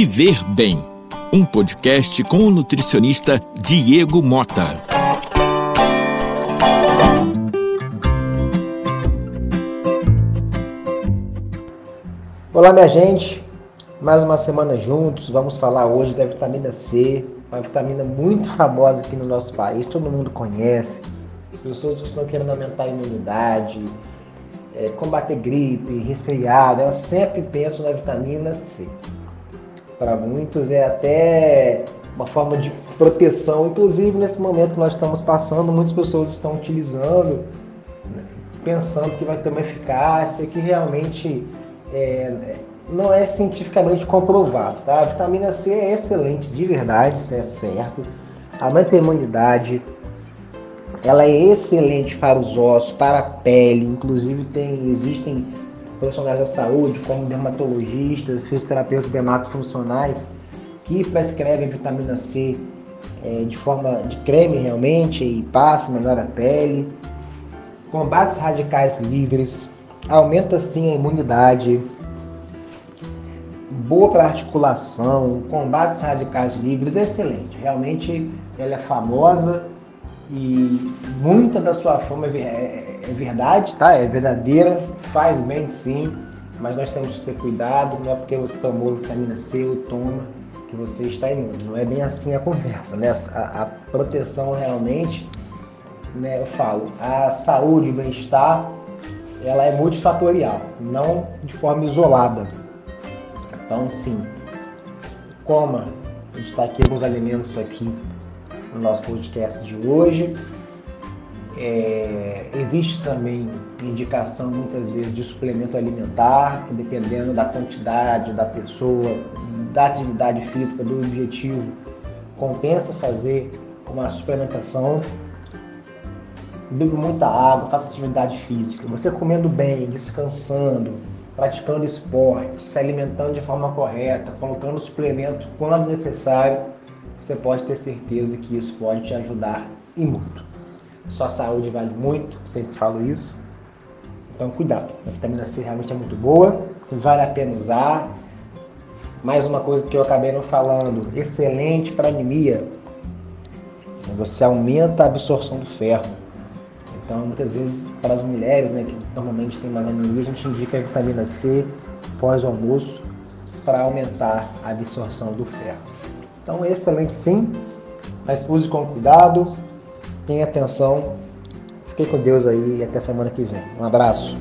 Viver Bem, um podcast com o nutricionista Diego Mota. Olá, minha gente. Mais uma semana juntos. Vamos falar hoje da vitamina C, uma vitamina muito famosa aqui no nosso país, todo mundo conhece. As pessoas que estão querendo aumentar a imunidade, é, combater gripe, resfriado, elas sempre pensam na vitamina C. Para muitos é até uma forma de proteção, inclusive nesse momento que nós estamos passando, muitas pessoas estão utilizando, né, pensando que vai ter uma eficácia que realmente é, não é cientificamente comprovado. Tá? A vitamina C é excelente, de verdade, isso é certo. A imunidade, ela é excelente para os ossos, para a pele, inclusive tem, existem profissionais da saúde, como dermatologistas, fisioterapeutas dermatofuncionais, que prescrevem vitamina C é, de forma de creme realmente e passa, melhora a pele, combate os radicais livres, aumenta sim a imunidade, boa para articulação, combate os radicais livres, excelente. Realmente ela é famosa e muita da sua fama é, é, é, verdade, tá? É verdadeira, faz bem sim, mas nós temos que ter cuidado, não é porque você tomou vitamina C ou toma que você está imune. Não é bem assim a conversa, né? A, a proteção realmente, né, eu falo, a saúde o bem-estar, ela é multifatorial, não de forma isolada. Então, sim, coma. A gente está aqui com os alimentos aqui no nosso podcast de hoje. É, existe também indicação muitas vezes de suplemento alimentar, que dependendo da quantidade da pessoa, da atividade física, do objetivo, compensa fazer uma suplementação. Bebe muita água, faça atividade física. Você comendo bem, descansando, praticando esporte, se alimentando de forma correta, colocando suplementos quando necessário, você pode ter certeza que isso pode te ajudar e muito. Sua saúde vale muito, sempre falo isso. Então, cuidado. A vitamina C realmente é muito boa, vale a pena usar. Mais uma coisa que eu acabei não falando, excelente para anemia. Você aumenta a absorção do ferro. Então, muitas vezes, para as mulheres, né, que normalmente tem mais anemia, a gente indica a vitamina C pós-almoço para aumentar a absorção do ferro. Então, excelente sim, mas use com cuidado, tenha atenção. Fique com Deus aí e até semana que vem. Um abraço.